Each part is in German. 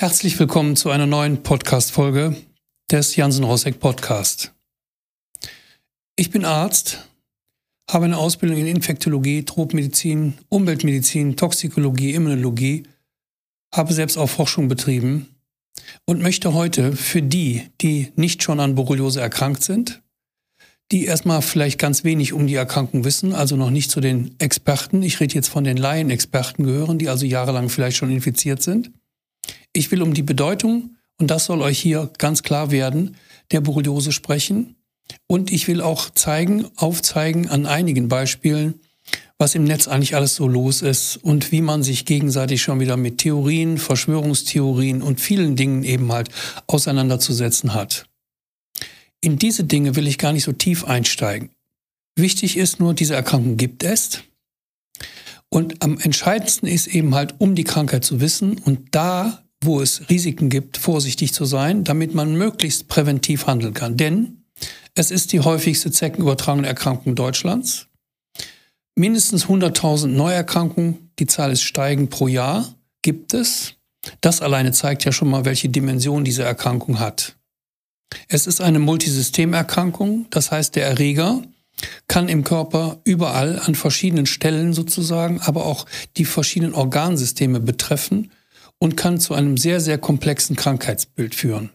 Herzlich willkommen zu einer neuen Podcast-Folge des Jansen Rossek Podcast. Ich bin Arzt, habe eine Ausbildung in Infektologie, Tropmedizin, Umweltmedizin, Toxikologie, Immunologie, habe selbst auch Forschung betrieben und möchte heute für die, die nicht schon an Borreliose erkrankt sind, die erstmal vielleicht ganz wenig um die Erkrankung wissen, also noch nicht zu den Experten, ich rede jetzt von den Laienexperten gehören, die also jahrelang vielleicht schon infiziert sind. Ich will um die Bedeutung, und das soll euch hier ganz klar werden, der Borreliose sprechen. Und ich will auch zeigen, aufzeigen an einigen Beispielen, was im Netz eigentlich alles so los ist und wie man sich gegenseitig schon wieder mit Theorien, Verschwörungstheorien und vielen Dingen eben halt auseinanderzusetzen hat. In diese Dinge will ich gar nicht so tief einsteigen. Wichtig ist nur, diese Erkrankung gibt es. Und am entscheidendsten ist eben halt, um die Krankheit zu wissen und da, wo es Risiken gibt, vorsichtig zu sein, damit man möglichst präventiv handeln kann. Denn es ist die häufigste zeckenübertragene Erkrankung Deutschlands. Mindestens 100.000 Neuerkrankungen, die Zahl ist steigend pro Jahr, gibt es. Das alleine zeigt ja schon mal, welche Dimension diese Erkrankung hat. Es ist eine Multisystemerkrankung, das heißt der Erreger kann im Körper überall an verschiedenen Stellen sozusagen, aber auch die verschiedenen Organsysteme betreffen und kann zu einem sehr, sehr komplexen Krankheitsbild führen.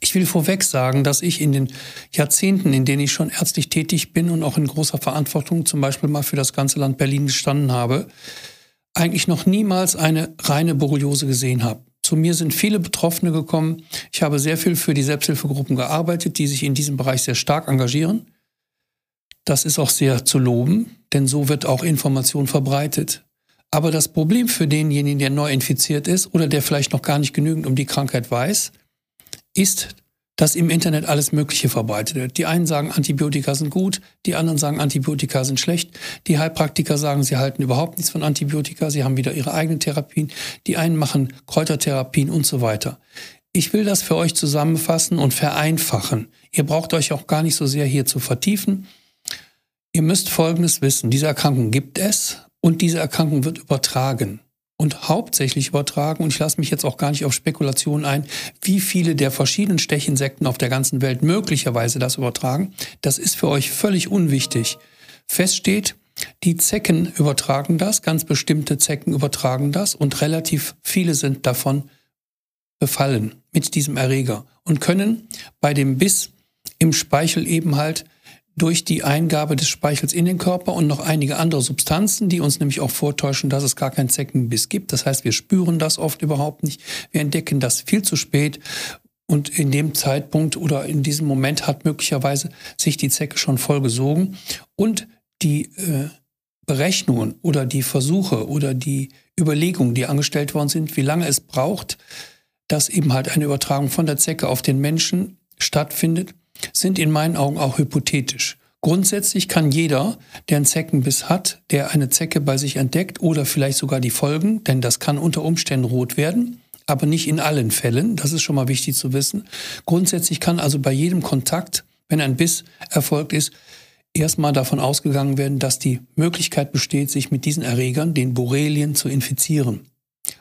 Ich will vorweg sagen, dass ich in den Jahrzehnten, in denen ich schon ärztlich tätig bin und auch in großer Verantwortung zum Beispiel mal für das ganze Land Berlin gestanden habe, eigentlich noch niemals eine reine Borreliose gesehen habe. Zu mir sind viele Betroffene gekommen. Ich habe sehr viel für die Selbsthilfegruppen gearbeitet, die sich in diesem Bereich sehr stark engagieren. Das ist auch sehr zu loben, denn so wird auch Information verbreitet. Aber das Problem für denjenigen, der neu infiziert ist oder der vielleicht noch gar nicht genügend um die Krankheit weiß, ist, dass im Internet alles Mögliche verbreitet wird. Die einen sagen, Antibiotika sind gut, die anderen sagen, Antibiotika sind schlecht. Die Heilpraktiker sagen, sie halten überhaupt nichts von Antibiotika, sie haben wieder ihre eigenen Therapien. Die einen machen Kräutertherapien und so weiter. Ich will das für euch zusammenfassen und vereinfachen. Ihr braucht euch auch gar nicht so sehr hier zu vertiefen. Ihr müsst Folgendes wissen. Diese Erkrankung gibt es und diese Erkrankung wird übertragen und hauptsächlich übertragen, und ich lasse mich jetzt auch gar nicht auf Spekulationen ein, wie viele der verschiedenen Stechinsekten auf der ganzen Welt möglicherweise das übertragen. Das ist für euch völlig unwichtig. Fest steht, die Zecken übertragen das, ganz bestimmte Zecken übertragen das und relativ viele sind davon befallen mit diesem Erreger und können bei dem Biss im Speichel eben halt durch die Eingabe des Speichels in den Körper und noch einige andere Substanzen, die uns nämlich auch vortäuschen, dass es gar keinen Zeckenbiss gibt. Das heißt, wir spüren das oft überhaupt nicht. Wir entdecken das viel zu spät. Und in dem Zeitpunkt oder in diesem Moment hat möglicherweise sich die Zecke schon voll gesogen. Und die äh, Berechnungen oder die Versuche oder die Überlegungen, die angestellt worden sind, wie lange es braucht, dass eben halt eine Übertragung von der Zecke auf den Menschen stattfindet, sind in meinen Augen auch hypothetisch. Grundsätzlich kann jeder, der einen Zeckenbiss hat, der eine Zecke bei sich entdeckt oder vielleicht sogar die Folgen, denn das kann unter Umständen rot werden, aber nicht in allen Fällen, das ist schon mal wichtig zu wissen. Grundsätzlich kann also bei jedem Kontakt, wenn ein Biss erfolgt ist, erstmal davon ausgegangen werden, dass die Möglichkeit besteht, sich mit diesen Erregern, den Borrelien, zu infizieren.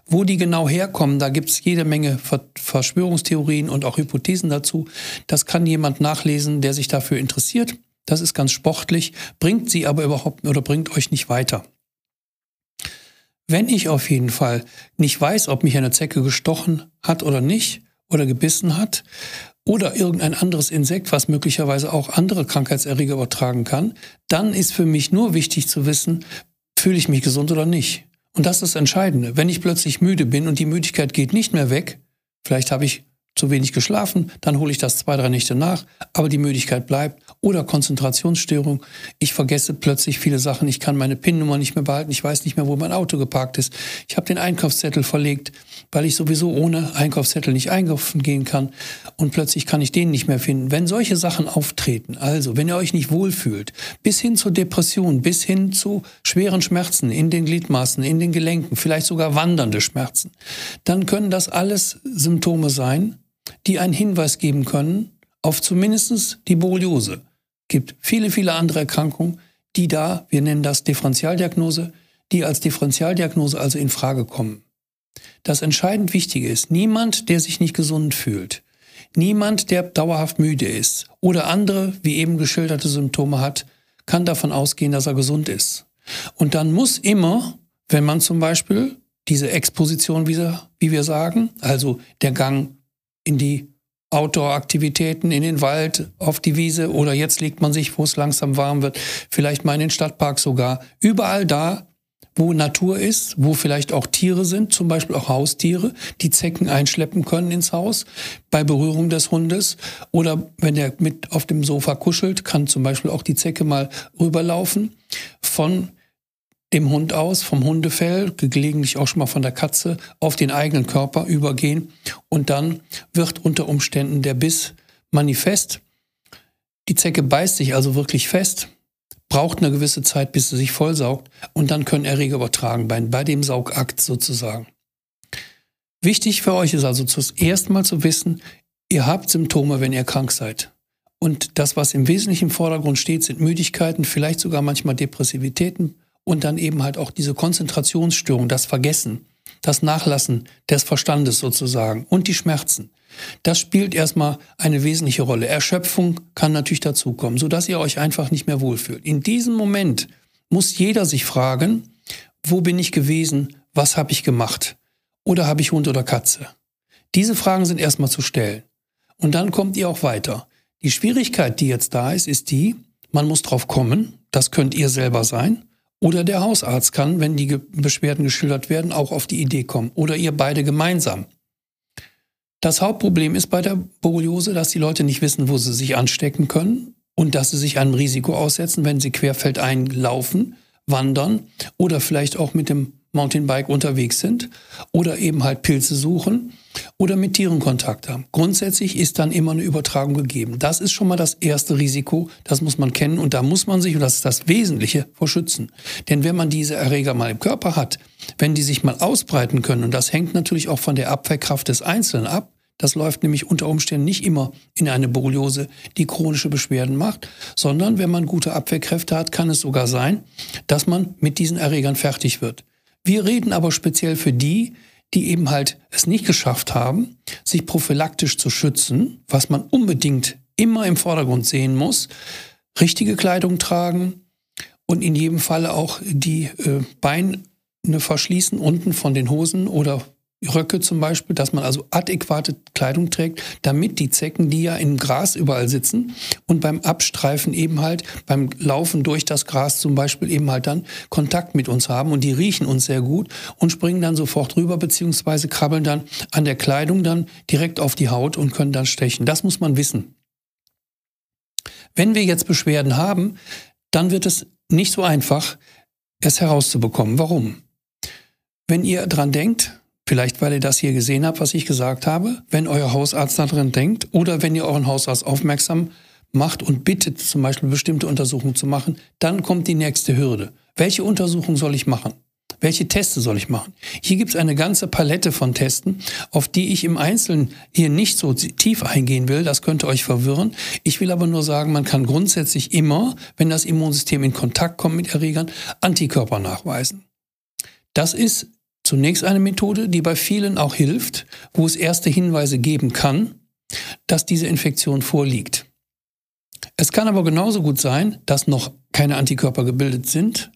Wo die genau herkommen, da gibt es jede Menge Verschwörungstheorien und auch Hypothesen dazu. Das kann jemand nachlesen, der sich dafür interessiert. Das ist ganz sportlich, bringt sie aber überhaupt oder bringt euch nicht weiter. Wenn ich auf jeden Fall nicht weiß, ob mich eine Zecke gestochen hat oder nicht oder gebissen hat oder irgendein anderes Insekt, was möglicherweise auch andere Krankheitserreger übertragen kann, dann ist für mich nur wichtig zu wissen, fühle ich mich gesund oder nicht. Und das ist das Entscheidende. Wenn ich plötzlich müde bin und die Müdigkeit geht nicht mehr weg, vielleicht habe ich zu wenig geschlafen, dann hole ich das zwei, drei Nächte nach, aber die Müdigkeit bleibt. Oder Konzentrationsstörung. Ich vergesse plötzlich viele Sachen. Ich kann meine PIN-Nummer nicht mehr behalten. Ich weiß nicht mehr, wo mein Auto geparkt ist. Ich habe den Einkaufszettel verlegt, weil ich sowieso ohne Einkaufszettel nicht einkaufen gehen kann. Und plötzlich kann ich den nicht mehr finden. Wenn solche Sachen auftreten, also wenn ihr euch nicht wohlfühlt, bis hin zur Depression, bis hin zu schweren Schmerzen in den Gliedmaßen, in den Gelenken, vielleicht sogar wandernde Schmerzen, dann können das alles Symptome sein, die einen Hinweis geben können auf zumindest die Borreliose. Gibt viele, viele andere Erkrankungen, die da, wir nennen das Differentialdiagnose, die als Differentialdiagnose also in Frage kommen. Das entscheidend Wichtige ist, niemand, der sich nicht gesund fühlt, niemand, der dauerhaft müde ist oder andere, wie eben geschilderte Symptome hat, kann davon ausgehen, dass er gesund ist. Und dann muss immer, wenn man zum Beispiel diese Exposition, wie wir sagen, also der Gang in die Outdoor-Aktivitäten, in den Wald, auf die Wiese oder jetzt legt man sich, wo es langsam warm wird, vielleicht mal in den Stadtpark sogar. Überall da, wo Natur ist, wo vielleicht auch Tiere sind, zum Beispiel auch Haustiere, die Zecken einschleppen können ins Haus bei Berührung des Hundes oder wenn der mit auf dem Sofa kuschelt, kann zum Beispiel auch die Zecke mal rüberlaufen von dem Hund aus, vom Hundefell, gelegentlich auch schon mal von der Katze, auf den eigenen Körper übergehen und dann wird unter Umständen der Biss manifest. Die Zecke beißt sich also wirklich fest braucht eine gewisse Zeit, bis sie sich vollsaugt und dann können Erreger übertragen werden, bei dem Saugakt sozusagen. Wichtig für euch ist also zuerst mal zu wissen, ihr habt Symptome, wenn ihr krank seid. Und das, was im Wesentlichen im Vordergrund steht, sind Müdigkeiten, vielleicht sogar manchmal Depressivitäten und dann eben halt auch diese Konzentrationsstörung, das Vergessen, das Nachlassen des Verstandes sozusagen und die Schmerzen. Das spielt erstmal eine wesentliche Rolle. Erschöpfung kann natürlich dazukommen, sodass ihr euch einfach nicht mehr wohlfühlt. In diesem Moment muss jeder sich fragen, wo bin ich gewesen, was habe ich gemacht oder habe ich Hund oder Katze? Diese Fragen sind erstmal zu stellen. Und dann kommt ihr auch weiter. Die Schwierigkeit, die jetzt da ist, ist die, man muss drauf kommen, das könnt ihr selber sein, oder der Hausarzt kann, wenn die Beschwerden geschildert werden, auch auf die Idee kommen. Oder ihr beide gemeinsam. Das Hauptproblem ist bei der Borreliose, dass die Leute nicht wissen, wo sie sich anstecken können und dass sie sich einem Risiko aussetzen, wenn sie querfeldein laufen, wandern oder vielleicht auch mit dem Mountainbike unterwegs sind oder eben halt Pilze suchen oder mit Tieren Kontakt haben. Grundsätzlich ist dann immer eine Übertragung gegeben. Das ist schon mal das erste Risiko, das muss man kennen und da muss man sich, und das ist das Wesentliche, vor schützen. Denn wenn man diese Erreger mal im Körper hat, wenn die sich mal ausbreiten können, und das hängt natürlich auch von der Abwehrkraft des Einzelnen ab, das läuft nämlich unter Umständen nicht immer in eine Borreliose, die chronische Beschwerden macht, sondern wenn man gute Abwehrkräfte hat, kann es sogar sein, dass man mit diesen Erregern fertig wird. Wir reden aber speziell für die, die eben halt es nicht geschafft haben, sich prophylaktisch zu schützen, was man unbedingt immer im Vordergrund sehen muss, richtige Kleidung tragen und in jedem Falle auch die äh, Beine verschließen unten von den Hosen oder Röcke zum Beispiel, dass man also adäquate Kleidung trägt, damit die Zecken, die ja im Gras überall sitzen und beim Abstreifen eben halt, beim Laufen durch das Gras zum Beispiel eben halt dann Kontakt mit uns haben und die riechen uns sehr gut und springen dann sofort rüber beziehungsweise krabbeln dann an der Kleidung dann direkt auf die Haut und können dann stechen. Das muss man wissen. Wenn wir jetzt Beschwerden haben, dann wird es nicht so einfach, es herauszubekommen. Warum? Wenn ihr dran denkt, Vielleicht, weil ihr das hier gesehen habt, was ich gesagt habe, wenn euer Hausarzt daran denkt oder wenn ihr euren Hausarzt aufmerksam macht und bittet, zum Beispiel bestimmte Untersuchungen zu machen, dann kommt die nächste Hürde. Welche Untersuchung soll ich machen? Welche Teste soll ich machen? Hier gibt es eine ganze Palette von Testen, auf die ich im Einzelnen hier nicht so tief eingehen will. Das könnte euch verwirren. Ich will aber nur sagen, man kann grundsätzlich immer, wenn das Immunsystem in Kontakt kommt mit Erregern, Antikörper nachweisen. Das ist Zunächst eine Methode, die bei vielen auch hilft, wo es erste Hinweise geben kann, dass diese Infektion vorliegt. Es kann aber genauso gut sein, dass noch keine Antikörper gebildet sind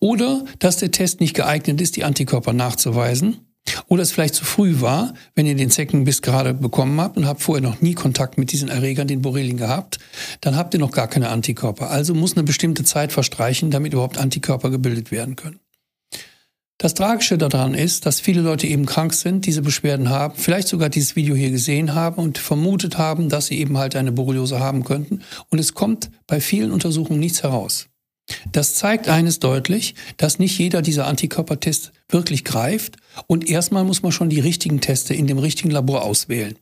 oder dass der Test nicht geeignet ist, die Antikörper nachzuweisen oder es vielleicht zu früh war, wenn ihr den Zeckenbiss gerade bekommen habt und habt vorher noch nie Kontakt mit diesen Erregern, den Borrelien gehabt, dann habt ihr noch gar keine Antikörper. Also muss eine bestimmte Zeit verstreichen, damit überhaupt Antikörper gebildet werden können. Das Tragische daran ist, dass viele Leute eben krank sind, diese Beschwerden haben, vielleicht sogar dieses Video hier gesehen haben und vermutet haben, dass sie eben halt eine Borreliose haben könnten. Und es kommt bei vielen Untersuchungen nichts heraus. Das zeigt eines deutlich, dass nicht jeder dieser Antikörpertests wirklich greift und erstmal muss man schon die richtigen Teste in dem richtigen Labor auswählen.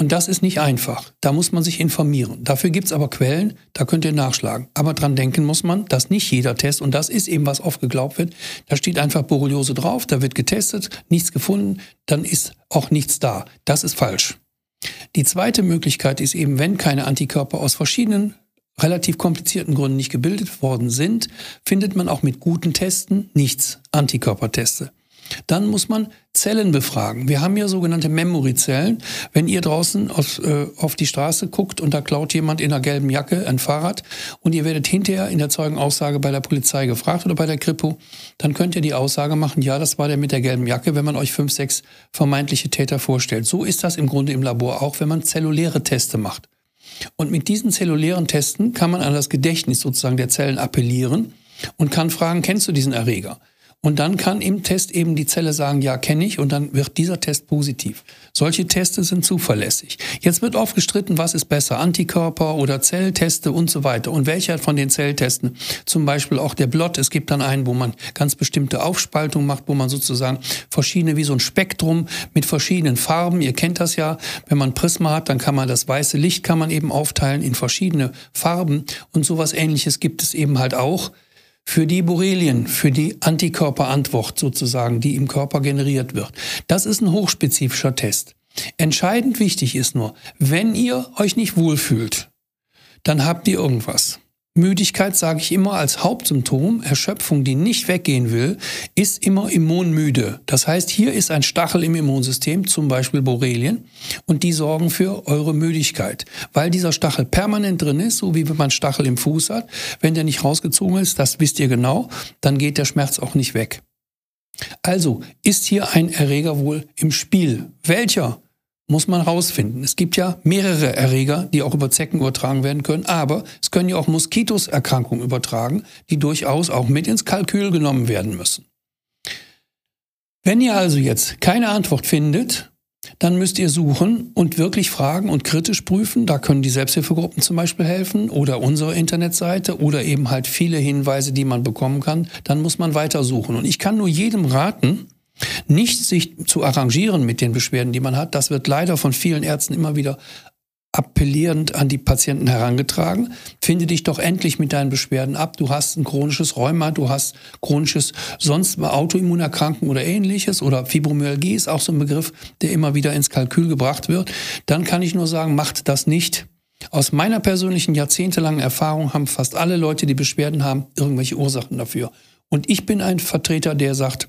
Und das ist nicht einfach. Da muss man sich informieren. Dafür gibt's aber Quellen, da könnt ihr nachschlagen. Aber dran denken muss man, dass nicht jeder Test, und das ist eben, was oft geglaubt wird, da steht einfach Borreliose drauf, da wird getestet, nichts gefunden, dann ist auch nichts da. Das ist falsch. Die zweite Möglichkeit ist eben, wenn keine Antikörper aus verschiedenen relativ komplizierten Gründen nicht gebildet worden sind, findet man auch mit guten Testen nichts Antikörperteste. Dann muss man Zellen befragen. Wir haben ja sogenannte Memory-Zellen. Wenn ihr draußen auf, äh, auf die Straße guckt und da klaut jemand in einer gelben Jacke ein Fahrrad und ihr werdet hinterher in der Zeugenaussage bei der Polizei gefragt oder bei der Kripo, dann könnt ihr die Aussage machen, ja, das war der mit der gelben Jacke, wenn man euch fünf, sechs vermeintliche Täter vorstellt. So ist das im Grunde im Labor auch, wenn man zelluläre Teste macht. Und mit diesen zellulären Testen kann man an das Gedächtnis sozusagen der Zellen appellieren und kann fragen, kennst du diesen Erreger? Und dann kann im Test eben die Zelle sagen, ja, kenne ich, und dann wird dieser Test positiv. Solche Teste sind zuverlässig. Jetzt wird oft gestritten, was ist besser, Antikörper oder Zellteste und so weiter. Und welcher von den Zelltesten, zum Beispiel auch der Blot, es gibt dann einen, wo man ganz bestimmte Aufspaltung macht, wo man sozusagen verschiedene, wie so ein Spektrum mit verschiedenen Farben, ihr kennt das ja, wenn man Prisma hat, dann kann man das weiße Licht kann man eben aufteilen in verschiedene Farben und sowas ähnliches gibt es eben halt auch für die Borrelien, für die Antikörperantwort sozusagen, die im Körper generiert wird. Das ist ein hochspezifischer Test. Entscheidend wichtig ist nur, wenn ihr euch nicht wohlfühlt, dann habt ihr irgendwas. Müdigkeit sage ich immer als Hauptsymptom, Erschöpfung, die nicht weggehen will, ist immer immunmüde. Das heißt, hier ist ein Stachel im Immunsystem, zum Beispiel Borrelien, und die sorgen für eure Müdigkeit. Weil dieser Stachel permanent drin ist, so wie wenn man Stachel im Fuß hat, wenn der nicht rausgezogen ist, das wisst ihr genau, dann geht der Schmerz auch nicht weg. Also ist hier ein Erreger wohl im Spiel. Welcher? Muss man rausfinden. Es gibt ja mehrere Erreger, die auch über Zecken übertragen werden können, aber es können ja auch Moskitoserkrankungen übertragen, die durchaus auch mit ins Kalkül genommen werden müssen. Wenn ihr also jetzt keine Antwort findet, dann müsst ihr suchen und wirklich fragen und kritisch prüfen. Da können die Selbsthilfegruppen zum Beispiel helfen oder unsere Internetseite oder eben halt viele Hinweise, die man bekommen kann. Dann muss man weiter suchen. Und ich kann nur jedem raten, nicht sich zu arrangieren mit den Beschwerden, die man hat, das wird leider von vielen Ärzten immer wieder appellierend an die Patienten herangetragen. Finde dich doch endlich mit deinen Beschwerden ab. Du hast ein chronisches Rheuma, du hast chronisches sonst Autoimmunerkrankung oder ähnliches oder Fibromyalgie ist auch so ein Begriff, der immer wieder ins Kalkül gebracht wird. Dann kann ich nur sagen, macht das nicht. Aus meiner persönlichen jahrzehntelangen Erfahrung haben fast alle Leute, die Beschwerden haben, irgendwelche Ursachen dafür. Und ich bin ein Vertreter, der sagt,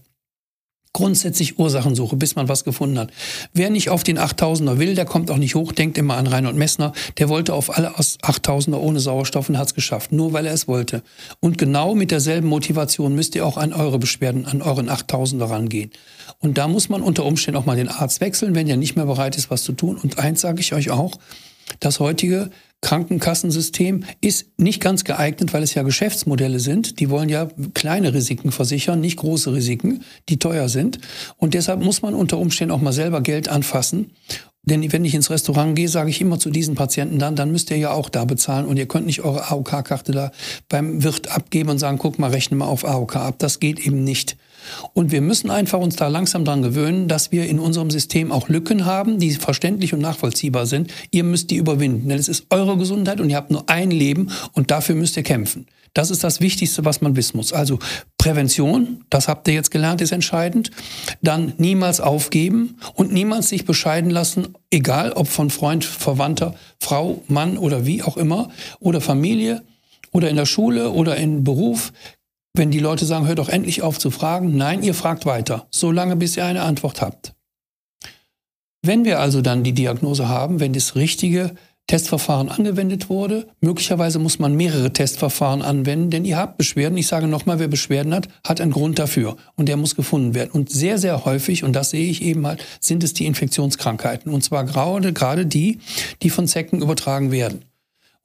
grundsätzlich Ursachensuche, bis man was gefunden hat. Wer nicht auf den 8000er will, der kommt auch nicht hoch. Denkt immer an Reinhold Messner. Der wollte auf alle 8000er ohne Sauerstoff und hat es geschafft, nur weil er es wollte. Und genau mit derselben Motivation müsst ihr auch an eure Beschwerden, an euren 8000er rangehen. Und da muss man unter Umständen auch mal den Arzt wechseln, wenn er nicht mehr bereit ist, was zu tun. Und eins sage ich euch auch, das heutige Krankenkassensystem ist nicht ganz geeignet, weil es ja Geschäftsmodelle sind. Die wollen ja kleine Risiken versichern, nicht große Risiken, die teuer sind. Und deshalb muss man unter Umständen auch mal selber Geld anfassen. Denn wenn ich ins Restaurant gehe, sage ich immer zu diesen Patienten dann, dann müsst ihr ja auch da bezahlen und ihr könnt nicht eure AOK-Karte da beim Wirt abgeben und sagen, guck mal, rechne mal auf AOK ab. Das geht eben nicht. Und wir müssen einfach uns da langsam dran gewöhnen, dass wir in unserem System auch Lücken haben, die verständlich und nachvollziehbar sind. Ihr müsst die überwinden, denn es ist eure Gesundheit und ihr habt nur ein Leben und dafür müsst ihr kämpfen. Das ist das Wichtigste, was man wissen muss. Also Prävention, das habt ihr jetzt gelernt, ist entscheidend. Dann niemals aufgeben und niemals sich bescheiden lassen, egal ob von Freund, Verwandter, Frau, Mann oder wie auch immer, oder Familie oder in der Schule oder im Beruf. Wenn die Leute sagen, hört doch endlich auf zu fragen, nein, ihr fragt weiter, solange bis ihr eine Antwort habt. Wenn wir also dann die Diagnose haben, wenn das richtige Testverfahren angewendet wurde, möglicherweise muss man mehrere Testverfahren anwenden, denn ihr habt Beschwerden. Ich sage nochmal, wer Beschwerden hat, hat einen Grund dafür und der muss gefunden werden. Und sehr, sehr häufig, und das sehe ich eben halt, sind es die Infektionskrankheiten. Und zwar gerade, gerade die, die von Zecken übertragen werden.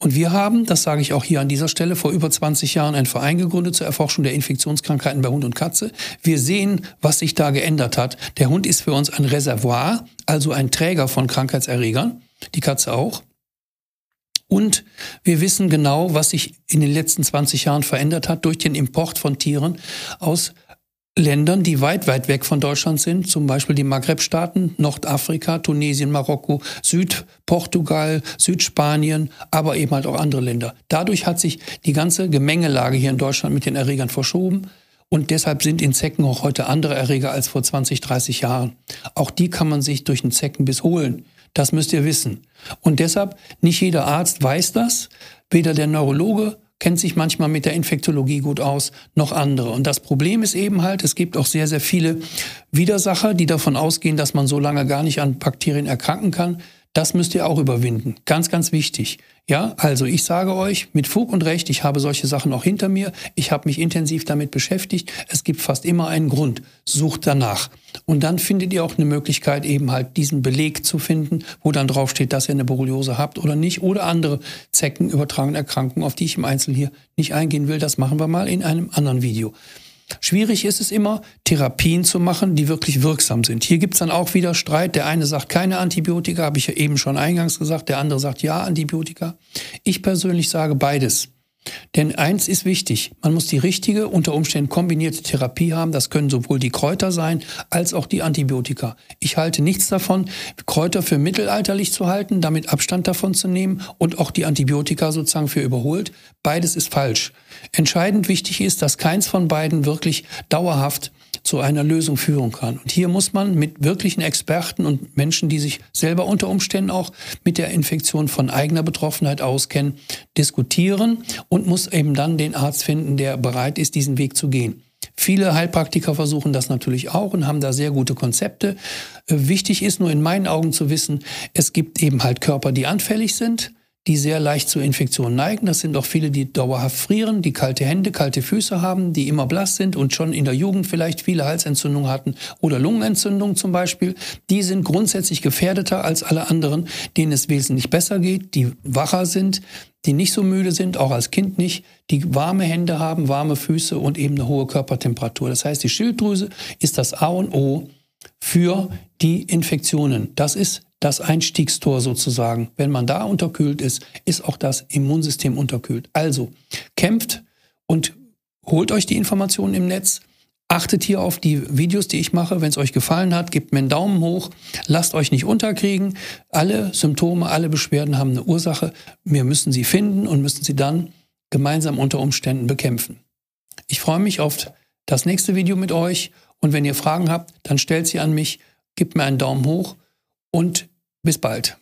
Und wir haben, das sage ich auch hier an dieser Stelle, vor über 20 Jahren einen Verein gegründet zur Erforschung der Infektionskrankheiten bei Hund und Katze. Wir sehen, was sich da geändert hat. Der Hund ist für uns ein Reservoir, also ein Träger von Krankheitserregern, die Katze auch. Und wir wissen genau, was sich in den letzten 20 Jahren verändert hat durch den Import von Tieren aus Ländern, die weit, weit weg von Deutschland sind, zum Beispiel die Maghreb-Staaten, Nordafrika, Tunesien, Marokko, Südportugal, Südspanien, aber eben halt auch andere Länder. Dadurch hat sich die ganze Gemengelage hier in Deutschland mit den Erregern verschoben. Und deshalb sind in Zecken auch heute andere Erreger als vor 20, 30 Jahren. Auch die kann man sich durch einen Zeckenbiss holen. Das müsst ihr wissen. Und deshalb, nicht jeder Arzt weiß das, weder der Neurologe kennt sich manchmal mit der Infektologie gut aus, noch andere. Und das Problem ist eben halt, es gibt auch sehr, sehr viele Widersacher, die davon ausgehen, dass man so lange gar nicht an Bakterien erkranken kann. Das müsst ihr auch überwinden. Ganz, ganz wichtig. Ja, also ich sage euch mit Fug und Recht, ich habe solche Sachen auch hinter mir. Ich habe mich intensiv damit beschäftigt. Es gibt fast immer einen Grund. Sucht danach. Und dann findet ihr auch eine Möglichkeit, eben halt diesen Beleg zu finden, wo dann draufsteht, dass ihr eine Borreliose habt oder nicht oder andere zeckenübertragene Erkrankungen, auf die ich im Einzelnen hier nicht eingehen will. Das machen wir mal in einem anderen Video. Schwierig ist es immer, Therapien zu machen, die wirklich wirksam sind. Hier gibt es dann auch wieder Streit. Der eine sagt keine Antibiotika, habe ich ja eben schon eingangs gesagt. Der andere sagt ja Antibiotika. Ich persönlich sage beides. Denn eins ist wichtig, man muss die richtige, unter Umständen kombinierte Therapie haben. Das können sowohl die Kräuter sein als auch die Antibiotika. Ich halte nichts davon, Kräuter für mittelalterlich zu halten, damit Abstand davon zu nehmen und auch die Antibiotika sozusagen für überholt. Beides ist falsch. Entscheidend wichtig ist, dass keins von beiden wirklich dauerhaft zu einer Lösung führen kann. Und hier muss man mit wirklichen Experten und Menschen, die sich selber unter Umständen auch mit der Infektion von eigener Betroffenheit auskennen, diskutieren und muss eben dann den Arzt finden, der bereit ist, diesen Weg zu gehen. Viele Heilpraktiker versuchen das natürlich auch und haben da sehr gute Konzepte. Äh, wichtig ist nur in meinen Augen zu wissen, es gibt eben halt Körper, die anfällig sind die sehr leicht zu Infektionen neigen. Das sind auch viele, die dauerhaft frieren, die kalte Hände, kalte Füße haben, die immer blass sind und schon in der Jugend vielleicht viele Halsentzündungen hatten oder Lungenentzündungen zum Beispiel. Die sind grundsätzlich gefährdeter als alle anderen, denen es wesentlich besser geht, die wacher sind, die nicht so müde sind, auch als Kind nicht, die warme Hände haben, warme Füße und eben eine hohe Körpertemperatur. Das heißt, die Schilddrüse ist das A und O für die Infektionen. Das ist das Einstiegstor sozusagen. Wenn man da unterkühlt ist, ist auch das Immunsystem unterkühlt. Also kämpft und holt euch die Informationen im Netz. Achtet hier auf die Videos, die ich mache. Wenn es euch gefallen hat, gebt mir einen Daumen hoch. Lasst euch nicht unterkriegen. Alle Symptome, alle Beschwerden haben eine Ursache. Wir müssen sie finden und müssen sie dann gemeinsam unter Umständen bekämpfen. Ich freue mich auf das nächste Video mit euch. Und wenn ihr Fragen habt, dann stellt sie an mich, gebt mir einen Daumen hoch und bis bald.